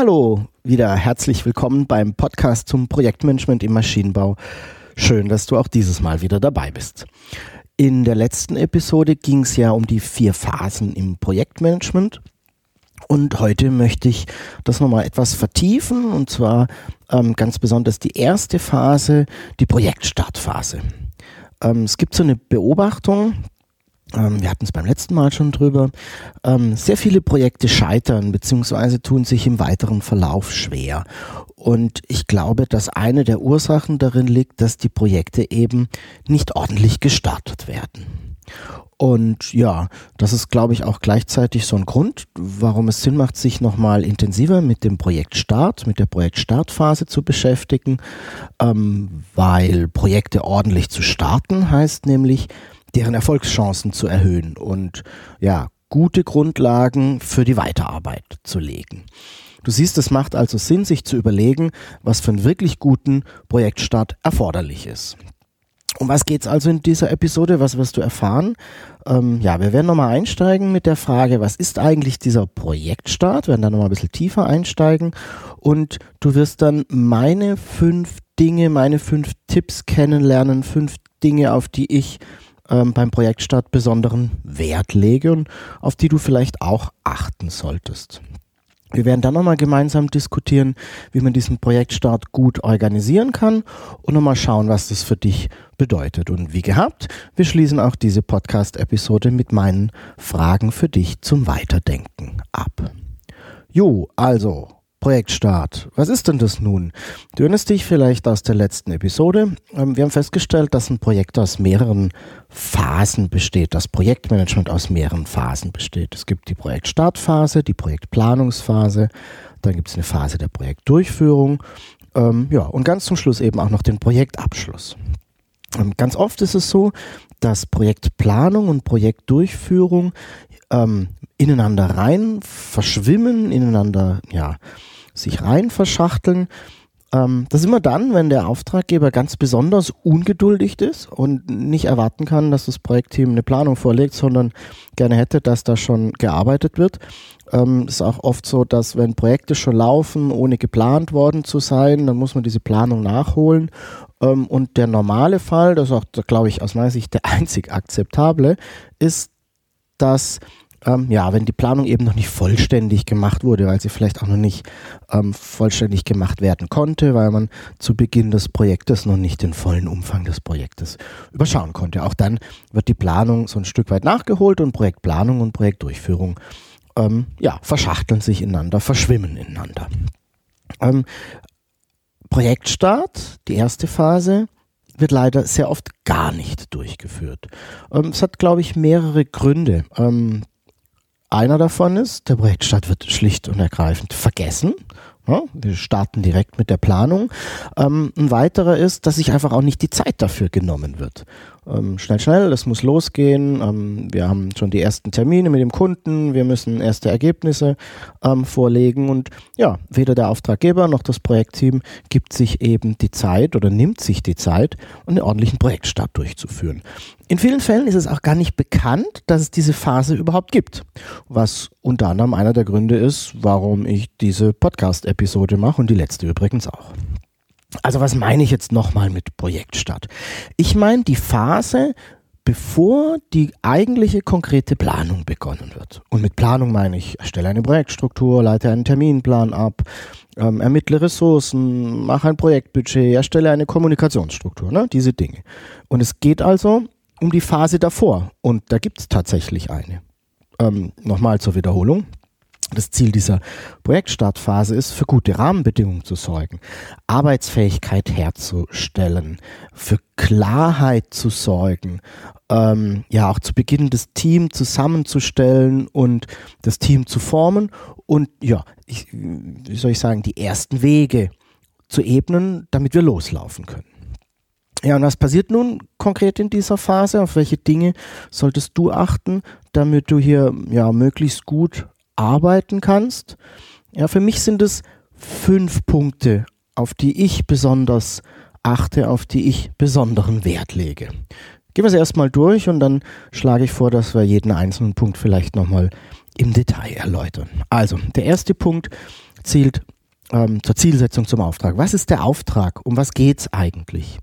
Hallo, wieder herzlich willkommen beim Podcast zum Projektmanagement im Maschinenbau. Schön, dass du auch dieses Mal wieder dabei bist. In der letzten Episode ging es ja um die vier Phasen im Projektmanagement. Und heute möchte ich das nochmal etwas vertiefen und zwar ähm, ganz besonders die erste Phase, die Projektstartphase. Ähm, es gibt so eine Beobachtung, ähm, wir hatten es beim letzten Mal schon drüber. Ähm, sehr viele Projekte scheitern beziehungsweise tun sich im weiteren Verlauf schwer. Und ich glaube, dass eine der Ursachen darin liegt, dass die Projekte eben nicht ordentlich gestartet werden. Und ja, das ist, glaube ich, auch gleichzeitig so ein Grund, warum es Sinn macht, sich nochmal intensiver mit dem Projektstart, mit der Projektstartphase zu beschäftigen, ähm, weil Projekte ordentlich zu starten heißt nämlich, deren Erfolgschancen zu erhöhen und ja, gute Grundlagen für die Weiterarbeit zu legen. Du siehst, es macht also Sinn, sich zu überlegen, was für einen wirklich guten Projektstart erforderlich ist. Um was geht's also in dieser Episode? Was wirst du erfahren? Ähm, ja, wir werden nochmal einsteigen mit der Frage, was ist eigentlich dieser Projektstart? Wir werden da nochmal ein bisschen tiefer einsteigen und du wirst dann meine fünf Dinge, meine fünf Tipps kennenlernen, fünf Dinge, auf die ich ähm, beim Projektstart besonderen Wert lege und auf die du vielleicht auch achten solltest. Wir werden dann nochmal gemeinsam diskutieren, wie man diesen Projektstart gut organisieren kann und nochmal schauen, was das für dich bedeutet. Und wie gehabt, wir schließen auch diese Podcast-Episode mit meinen Fragen für dich zum Weiterdenken ab. Jo, also Projektstart. Was ist denn das nun? Du erinnerst dich vielleicht aus der letzten Episode. Ähm, wir haben festgestellt, dass ein Projekt aus mehreren Phasen besteht, das Projektmanagement aus mehreren Phasen besteht. Es gibt die Projektstartphase, die Projektplanungsphase, dann gibt es eine Phase der Projektdurchführung, ähm, ja, und ganz zum Schluss eben auch noch den Projektabschluss. Ähm, ganz oft ist es so, dass Projektplanung und Projektdurchführung ähm, ineinander rein verschwimmen, ineinander ja sich rein verschachteln. Ähm, das ist immer dann, wenn der Auftraggeber ganz besonders ungeduldig ist und nicht erwarten kann, dass das Projektteam eine Planung vorlegt, sondern gerne hätte, dass da schon gearbeitet wird. Ähm, ist auch oft so, dass wenn Projekte schon laufen, ohne geplant worden zu sein, dann muss man diese Planung nachholen. Ähm, und der normale Fall, das ist auch, glaube ich, aus meiner Sicht der einzig akzeptable, ist, dass ähm, ja, wenn die Planung eben noch nicht vollständig gemacht wurde, weil sie vielleicht auch noch nicht ähm, vollständig gemacht werden konnte, weil man zu Beginn des Projektes noch nicht den vollen Umfang des Projektes überschauen konnte. Auch dann wird die Planung so ein Stück weit nachgeholt und Projektplanung und Projektdurchführung ähm, ja, verschachteln sich ineinander, verschwimmen ineinander. Ähm, Projektstart, die erste Phase, wird leider sehr oft gar nicht durchgeführt. Ähm, es hat, glaube ich, mehrere Gründe. Einer davon ist, der Projektstart wird schlicht und ergreifend vergessen. Ja, wir starten direkt mit der Planung. Ähm, ein weiterer ist, dass sich einfach auch nicht die Zeit dafür genommen wird ähm, schnell, schnell, es muss losgehen. Ähm, wir haben schon die ersten Termine mit dem Kunden, wir müssen erste Ergebnisse ähm, vorlegen und ja, weder der Auftraggeber noch das Projektteam gibt sich eben die Zeit oder nimmt sich die Zeit, einen ordentlichen Projektstart durchzuführen. In vielen Fällen ist es auch gar nicht bekannt, dass es diese Phase überhaupt gibt, was unter anderem einer der Gründe ist, warum ich diese Podcast-Episode mache und die letzte übrigens auch. Also was meine ich jetzt nochmal mit Projektstart? Ich meine die Phase, bevor die eigentliche konkrete Planung begonnen wird. Und mit Planung meine ich, erstelle eine Projektstruktur, leite einen Terminplan ab, ähm, ermittle Ressourcen, mache ein Projektbudget, erstelle eine Kommunikationsstruktur, ne? diese Dinge. Und es geht also um die Phase davor. Und da gibt es tatsächlich eine. Ähm, Nochmal zur Wiederholung. Das Ziel dieser Projektstartphase ist, für gute Rahmenbedingungen zu sorgen, Arbeitsfähigkeit herzustellen, für Klarheit zu sorgen, ähm, ja auch zu Beginn das Team zusammenzustellen und das Team zu formen und ja, ich, wie soll ich sagen, die ersten Wege zu ebnen, damit wir loslaufen können. Ja, und was passiert nun konkret in dieser Phase? Auf welche Dinge solltest du achten, damit du hier ja möglichst gut arbeiten kannst. Ja, für mich sind es fünf Punkte, auf die ich besonders achte, auf die ich besonderen Wert lege. Gehen wir sie erstmal durch und dann schlage ich vor, dass wir jeden einzelnen Punkt vielleicht nochmal im Detail erläutern. Also, der erste Punkt zielt ähm, zur Zielsetzung zum Auftrag. Was ist der Auftrag? Um was geht es eigentlich?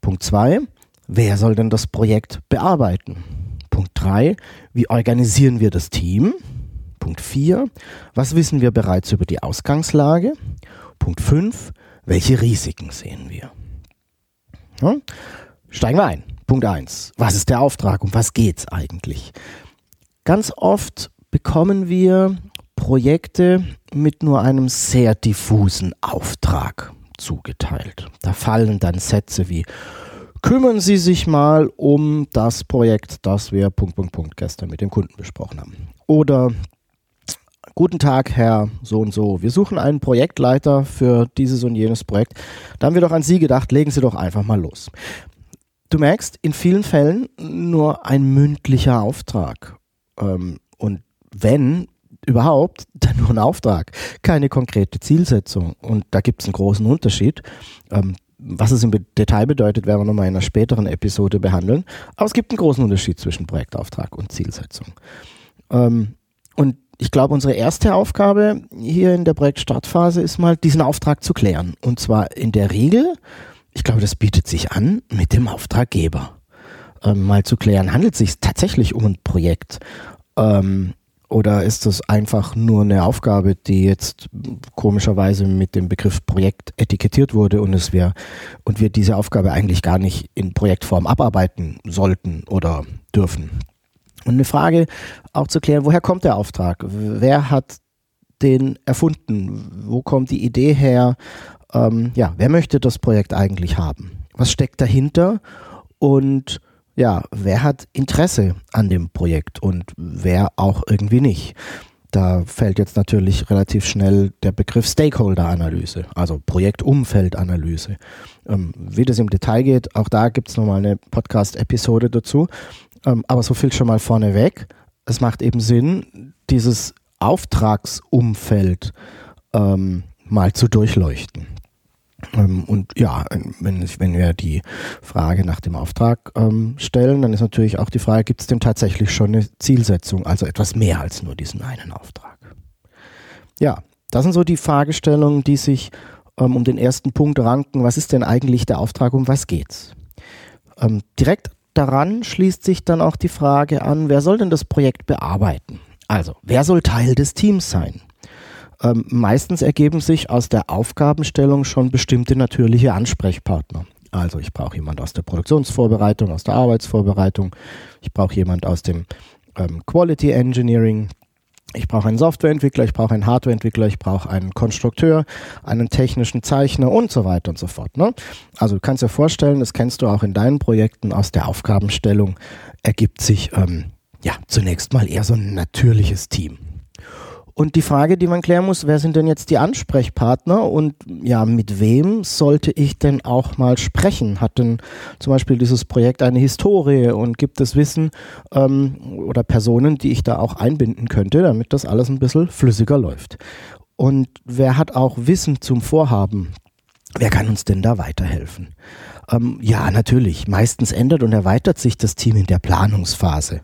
Punkt zwei: Wer soll denn das Projekt bearbeiten? Punkt drei: Wie organisieren wir das Team? Punkt 4. Was wissen wir bereits über die Ausgangslage? Punkt 5. Welche Risiken sehen wir? Ja? Steigen wir ein. Punkt 1. Was ist der Auftrag? Um was geht es eigentlich? Ganz oft bekommen wir Projekte mit nur einem sehr diffusen Auftrag zugeteilt. Da fallen dann Sätze wie kümmern Sie sich mal um das Projekt, das wir Punkt, Punkt, Punkt gestern mit dem Kunden besprochen haben. Oder Guten Tag, Herr so und so. Wir suchen einen Projektleiter für dieses und jenes Projekt. Da haben wir doch an Sie gedacht, legen Sie doch einfach mal los. Du merkst, in vielen Fällen nur ein mündlicher Auftrag. Ähm, und wenn überhaupt, dann nur ein Auftrag, keine konkrete Zielsetzung. Und da gibt es einen großen Unterschied. Ähm, was es im Detail bedeutet, werden wir nochmal in einer späteren Episode behandeln. Aber es gibt einen großen Unterschied zwischen Projektauftrag und Zielsetzung. Ähm, und ich glaube, unsere erste Aufgabe hier in der Projektstartphase ist mal, diesen Auftrag zu klären. Und zwar in der Regel, ich glaube, das bietet sich an, mit dem Auftraggeber. Ähm, mal zu klären, handelt es sich tatsächlich um ein Projekt? Ähm, oder ist das einfach nur eine Aufgabe, die jetzt komischerweise mit dem Begriff Projekt etikettiert wurde und es wir und wir diese Aufgabe eigentlich gar nicht in Projektform abarbeiten sollten oder dürfen? Und eine Frage auch zu klären, woher kommt der Auftrag? Wer hat den erfunden? Wo kommt die Idee her? Ähm, ja, wer möchte das Projekt eigentlich haben? Was steckt dahinter? Und ja, wer hat Interesse an dem Projekt und wer auch irgendwie nicht? Da fällt jetzt natürlich relativ schnell der Begriff Stakeholder-Analyse, also Projektumfeldanalyse. Ähm, wie das im Detail geht, auch da gibt es nochmal eine Podcast-Episode dazu. Ähm, aber so viel schon mal vorneweg. Es macht eben Sinn, dieses Auftragsumfeld ähm, mal zu durchleuchten. Ähm, und ja, wenn, wenn wir die Frage nach dem Auftrag ähm, stellen, dann ist natürlich auch die Frage, gibt es denn tatsächlich schon eine Zielsetzung, also etwas mehr als nur diesen einen Auftrag? Ja, das sind so die Fragestellungen, die sich ähm, um den ersten Punkt ranken. Was ist denn eigentlich der Auftrag, um was geht's? Ähm, direkt daran schließt sich dann auch die Frage an, wer soll denn das Projekt bearbeiten? Also, wer soll Teil des Teams sein? Ähm, meistens ergeben sich aus der Aufgabenstellung schon bestimmte natürliche Ansprechpartner. Also ich brauche jemand aus der Produktionsvorbereitung, aus der Arbeitsvorbereitung, ich brauche jemand aus dem ähm, Quality Engineering, ich brauche einen Softwareentwickler, ich brauche einen Hardwareentwickler, ich brauche einen Konstrukteur, einen technischen Zeichner und so weiter und so fort. Ne? Also du kannst dir vorstellen, das kennst du auch in deinen Projekten aus der Aufgabenstellung, ergibt sich ähm, ja zunächst mal eher so ein natürliches Team. Und die Frage, die man klären muss, wer sind denn jetzt die Ansprechpartner und ja, mit wem sollte ich denn auch mal sprechen? Hat denn zum Beispiel dieses Projekt eine Historie und gibt es Wissen ähm, oder Personen, die ich da auch einbinden könnte, damit das alles ein bisschen flüssiger läuft? Und wer hat auch Wissen zum Vorhaben? Wer kann uns denn da weiterhelfen? Ähm, ja, natürlich. Meistens ändert und erweitert sich das Team in der Planungsphase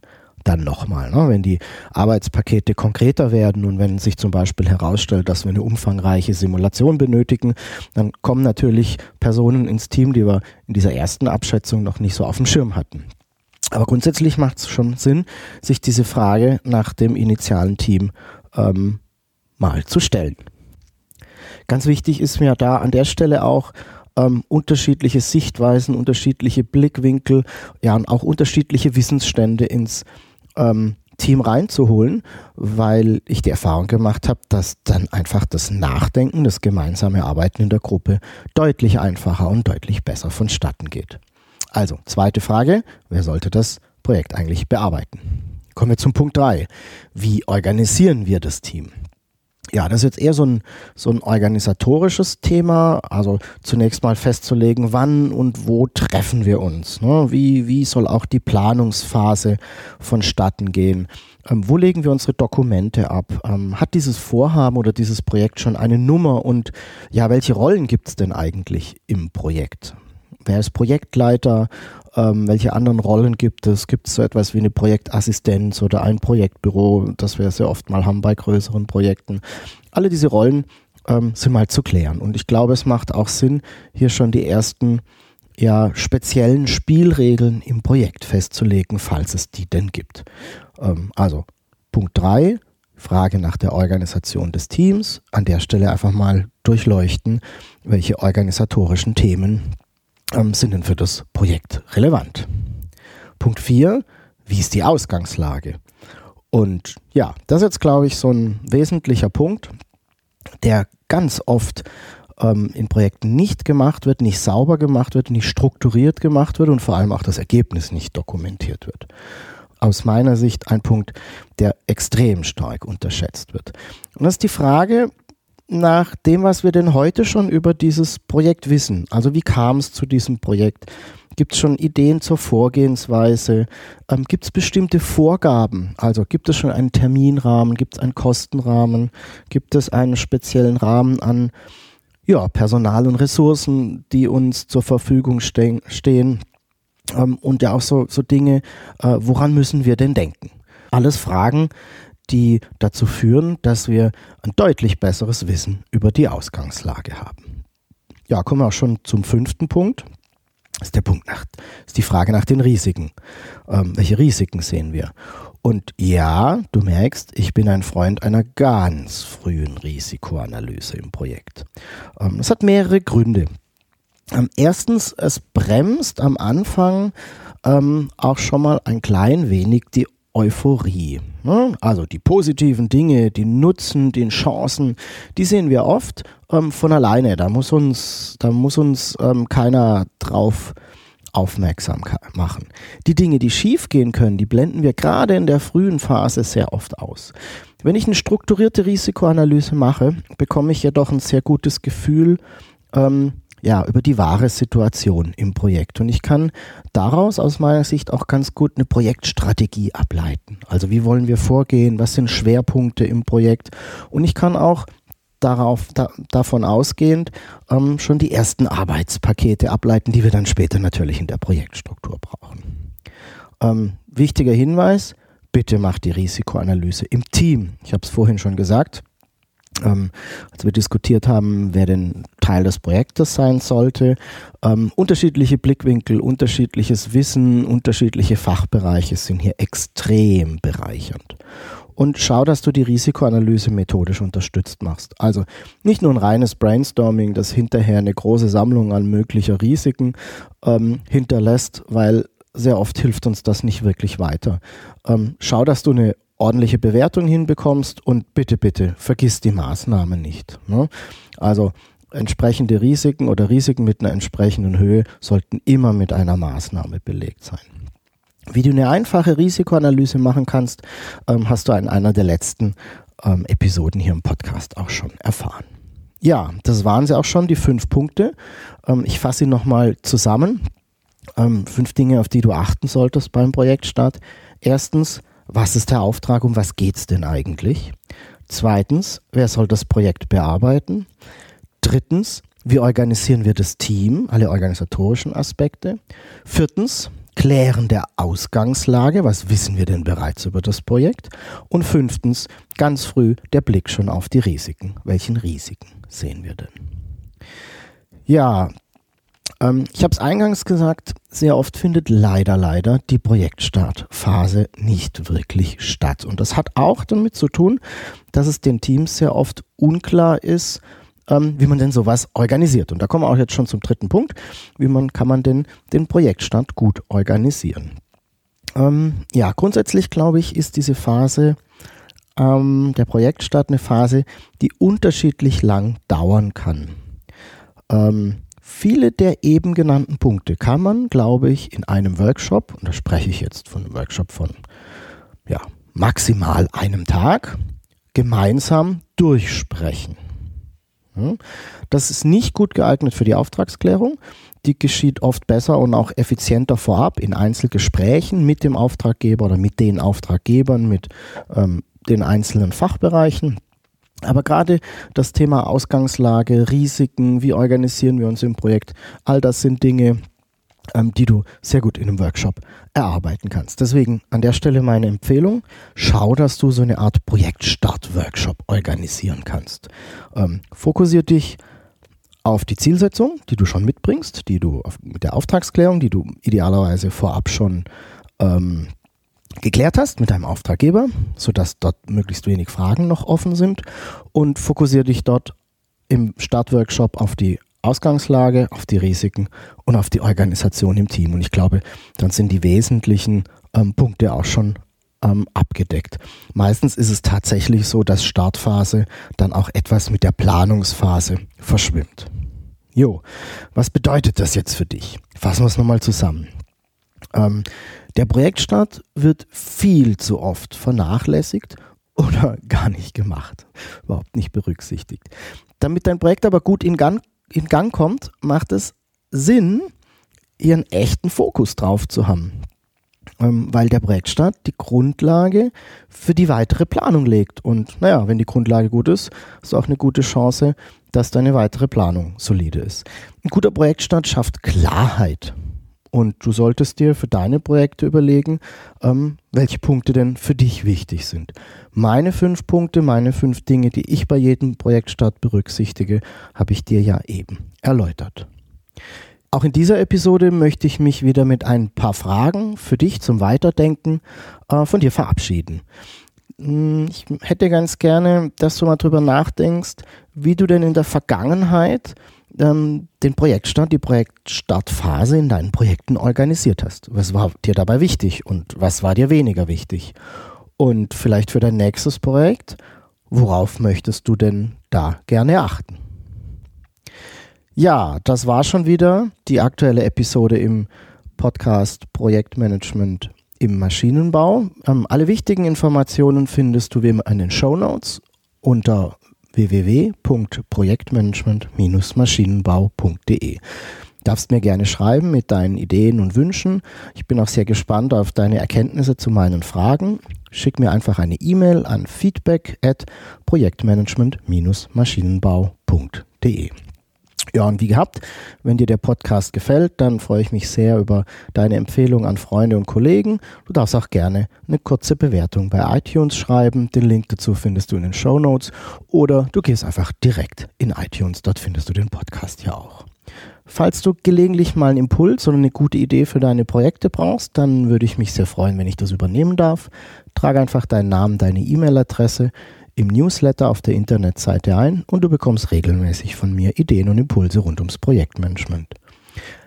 dann nochmal. Ne? Wenn die Arbeitspakete konkreter werden und wenn sich zum Beispiel herausstellt, dass wir eine umfangreiche Simulation benötigen, dann kommen natürlich Personen ins Team, die wir in dieser ersten Abschätzung noch nicht so auf dem Schirm hatten. Aber grundsätzlich macht es schon Sinn, sich diese Frage nach dem initialen Team ähm, mal zu stellen. Ganz wichtig ist mir da an der Stelle auch, ähm, unterschiedliche Sichtweisen, unterschiedliche Blickwinkel, ja, und auch unterschiedliche Wissensstände ins ähm, Team reinzuholen, weil ich die Erfahrung gemacht habe, dass dann einfach das Nachdenken, das gemeinsame Arbeiten in der Gruppe deutlich einfacher und deutlich besser vonstatten geht. Also, zweite Frage, wer sollte das Projekt eigentlich bearbeiten? Kommen wir zum Punkt drei: Wie organisieren wir das Team? Ja, das ist jetzt eher so ein, so ein organisatorisches Thema. Also zunächst mal festzulegen, wann und wo treffen wir uns. Ne? Wie, wie soll auch die Planungsphase vonstatten gehen? Ähm, wo legen wir unsere Dokumente ab? Ähm, hat dieses Vorhaben oder dieses Projekt schon eine Nummer? Und ja, welche Rollen gibt es denn eigentlich im Projekt? Wer ist Projektleiter? Ähm, welche anderen Rollen gibt es? Gibt es so etwas wie eine Projektassistenz oder ein Projektbüro, das wir sehr oft mal haben bei größeren Projekten? Alle diese Rollen ähm, sind mal zu klären. Und ich glaube, es macht auch Sinn, hier schon die ersten ja, speziellen Spielregeln im Projekt festzulegen, falls es die denn gibt. Ähm, also Punkt 3, Frage nach der Organisation des Teams. An der Stelle einfach mal durchleuchten, welche organisatorischen Themen ähm, sind denn für das Projekt relevant. Punkt 4, wie ist die Ausgangslage? Und ja, das ist jetzt, glaube ich, so ein wesentlicher Punkt, der ganz oft ähm, in Projekten nicht gemacht wird, nicht sauber gemacht wird, nicht strukturiert gemacht wird und vor allem auch das Ergebnis nicht dokumentiert wird. Aus meiner Sicht ein Punkt, der extrem stark unterschätzt wird. Und das ist die Frage, nach dem, was wir denn heute schon über dieses Projekt wissen. Also wie kam es zu diesem Projekt? Gibt es schon Ideen zur Vorgehensweise? Ähm, gibt es bestimmte Vorgaben? Also gibt es schon einen Terminrahmen? Gibt es einen Kostenrahmen? Gibt es einen speziellen Rahmen an ja, Personal und Ressourcen, die uns zur Verfügung ste stehen? Ähm, und ja auch so, so Dinge, äh, woran müssen wir denn denken? Alles Fragen, die dazu führen, dass wir ein deutlich besseres Wissen über die Ausgangslage haben. Ja, kommen wir auch schon zum fünften Punkt. Das ist der Punkt nach, ist die Frage nach den Risiken. Ähm, welche Risiken sehen wir? Und ja, du merkst, ich bin ein Freund einer ganz frühen Risikoanalyse im Projekt. Ähm, es hat mehrere Gründe. Ähm, erstens, es bremst am Anfang ähm, auch schon mal ein klein wenig die Euphorie. Ne? Also die positiven Dinge, die Nutzen, die Chancen, die sehen wir oft ähm, von alleine. Da muss uns, da muss uns ähm, keiner drauf aufmerksam machen. Die Dinge, die schief gehen können, die blenden wir gerade in der frühen Phase sehr oft aus. Wenn ich eine strukturierte Risikoanalyse mache, bekomme ich jedoch ein sehr gutes Gefühl, ähm, ja, über die wahre Situation im Projekt. Und ich kann daraus aus meiner Sicht auch ganz gut eine Projektstrategie ableiten. Also wie wollen wir vorgehen? Was sind Schwerpunkte im Projekt? Und ich kann auch darauf, da, davon ausgehend ähm, schon die ersten Arbeitspakete ableiten, die wir dann später natürlich in der Projektstruktur brauchen. Ähm, wichtiger Hinweis, bitte macht die Risikoanalyse im Team. Ich habe es vorhin schon gesagt ähm, als wir diskutiert haben, wer denn Teil des Projektes sein sollte. Ähm, unterschiedliche Blickwinkel, unterschiedliches Wissen, unterschiedliche Fachbereiche sind hier extrem bereichernd. Und schau, dass du die Risikoanalyse methodisch unterstützt machst. Also nicht nur ein reines Brainstorming, das hinterher eine große Sammlung an möglicher Risiken ähm, hinterlässt, weil sehr oft hilft uns das nicht wirklich weiter. Ähm, schau, dass du eine ordentliche Bewertung hinbekommst und bitte, bitte, vergiss die Maßnahmen nicht. Ne? Also entsprechende Risiken oder Risiken mit einer entsprechenden Höhe sollten immer mit einer Maßnahme belegt sein. Wie du eine einfache Risikoanalyse machen kannst, ähm, hast du in einer der letzten ähm, Episoden hier im Podcast auch schon erfahren. Ja, das waren sie auch schon, die fünf Punkte. Ähm, ich fasse sie nochmal zusammen. Ähm, fünf Dinge, auf die du achten solltest beim Projektstart. Erstens, was ist der Auftrag, um was geht es denn eigentlich? Zweitens, wer soll das Projekt bearbeiten? Drittens, wie organisieren wir das Team, alle organisatorischen Aspekte? Viertens, Klären der Ausgangslage, was wissen wir denn bereits über das Projekt? Und fünftens, ganz früh der Blick schon auf die Risiken. Welchen Risiken sehen wir denn? Ja, ähm, ich habe es eingangs gesagt, sehr oft findet leider, leider die Projektstartphase nicht wirklich statt. Und das hat auch damit zu tun, dass es den Teams sehr oft unklar ist, ähm, wie man denn sowas organisiert. Und da kommen wir auch jetzt schon zum dritten Punkt. Wie man, kann man denn den Projektstart gut organisieren? Ähm, ja, grundsätzlich glaube ich, ist diese Phase ähm, der Projektstart eine Phase, die unterschiedlich lang dauern kann. Ähm, viele der eben genannten Punkte kann man, glaube ich, in einem Workshop, und da spreche ich jetzt von einem Workshop von ja, maximal einem Tag, gemeinsam durchsprechen. Hm? Das ist nicht gut geeignet für die Auftragsklärung. Die geschieht oft besser und auch effizienter vorab in Einzelgesprächen mit dem Auftraggeber oder mit den Auftraggebern, mit ähm, den einzelnen Fachbereichen. Aber gerade das Thema Ausgangslage, Risiken, wie organisieren wir uns im Projekt, all das sind Dinge, ähm, die du sehr gut in einem Workshop erarbeiten kannst. Deswegen an der Stelle meine Empfehlung, schau, dass du so eine Art Projektstart-Workshop organisieren kannst. Ähm, fokussier dich auf die Zielsetzung, die du schon mitbringst, die du mit der Auftragsklärung, die du idealerweise vorab schon ähm, geklärt hast mit deinem Auftraggeber, sodass dort möglichst wenig Fragen noch offen sind und fokussiere dich dort im Startworkshop auf die Ausgangslage, auf die Risiken und auf die Organisation im Team. Und ich glaube, dann sind die wesentlichen ähm, Punkte auch schon ähm, abgedeckt. Meistens ist es tatsächlich so, dass Startphase dann auch etwas mit der Planungsphase verschwimmt. Jo, was bedeutet das jetzt für dich? Fassen wir es nochmal zusammen. Ähm, der Projektstart wird viel zu oft vernachlässigt oder gar nicht gemacht, überhaupt nicht berücksichtigt. Damit dein Projekt aber gut in Gang, in Gang kommt, macht es Sinn, ihren echten Fokus drauf zu haben. Ähm, weil der Projektstart die Grundlage für die weitere Planung legt. Und naja, wenn die Grundlage gut ist, ist auch eine gute Chance, dass deine weitere Planung solide ist. Ein guter Projektstart schafft Klarheit. Und du solltest dir für deine Projekte überlegen, ähm, welche Punkte denn für dich wichtig sind. Meine fünf Punkte, meine fünf Dinge, die ich bei jedem Projektstart berücksichtige, habe ich dir ja eben erläutert. Auch in dieser Episode möchte ich mich wieder mit ein paar Fragen für dich zum Weiterdenken äh, von dir verabschieden. Hm, ich hätte ganz gerne, dass du mal drüber nachdenkst, wie du denn in der Vergangenheit ähm, den Projektstart, die Projektstartphase in deinen Projekten organisiert hast. Was war dir dabei wichtig und was war dir weniger wichtig? Und vielleicht für dein nächstes Projekt, worauf möchtest du denn da gerne achten? Ja, das war schon wieder die aktuelle Episode im Podcast Projektmanagement im Maschinenbau. Ähm, alle wichtigen Informationen findest du wie immer in den Show Notes unter www.projektmanagement-maschinenbau.de. Darfst mir gerne schreiben mit deinen Ideen und Wünschen. Ich bin auch sehr gespannt auf deine Erkenntnisse zu meinen Fragen. Schick mir einfach eine E-Mail an feedback at projektmanagement-maschinenbau.de. Ja, und wie gehabt, wenn dir der Podcast gefällt, dann freue ich mich sehr über deine Empfehlung an Freunde und Kollegen. Du darfst auch gerne eine kurze Bewertung bei iTunes schreiben. Den Link dazu findest du in den Show Notes oder du gehst einfach direkt in iTunes. Dort findest du den Podcast ja auch. Falls du gelegentlich mal einen Impuls oder eine gute Idee für deine Projekte brauchst, dann würde ich mich sehr freuen, wenn ich das übernehmen darf. Trage einfach deinen Namen, deine E-Mail-Adresse im Newsletter auf der Internetseite ein und du bekommst regelmäßig von mir Ideen und Impulse rund ums Projektmanagement.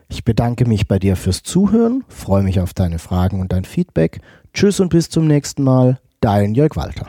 Ich bedanke mich bei dir fürs Zuhören, freue mich auf deine Fragen und dein Feedback. Tschüss und bis zum nächsten Mal, dein Jörg Walter.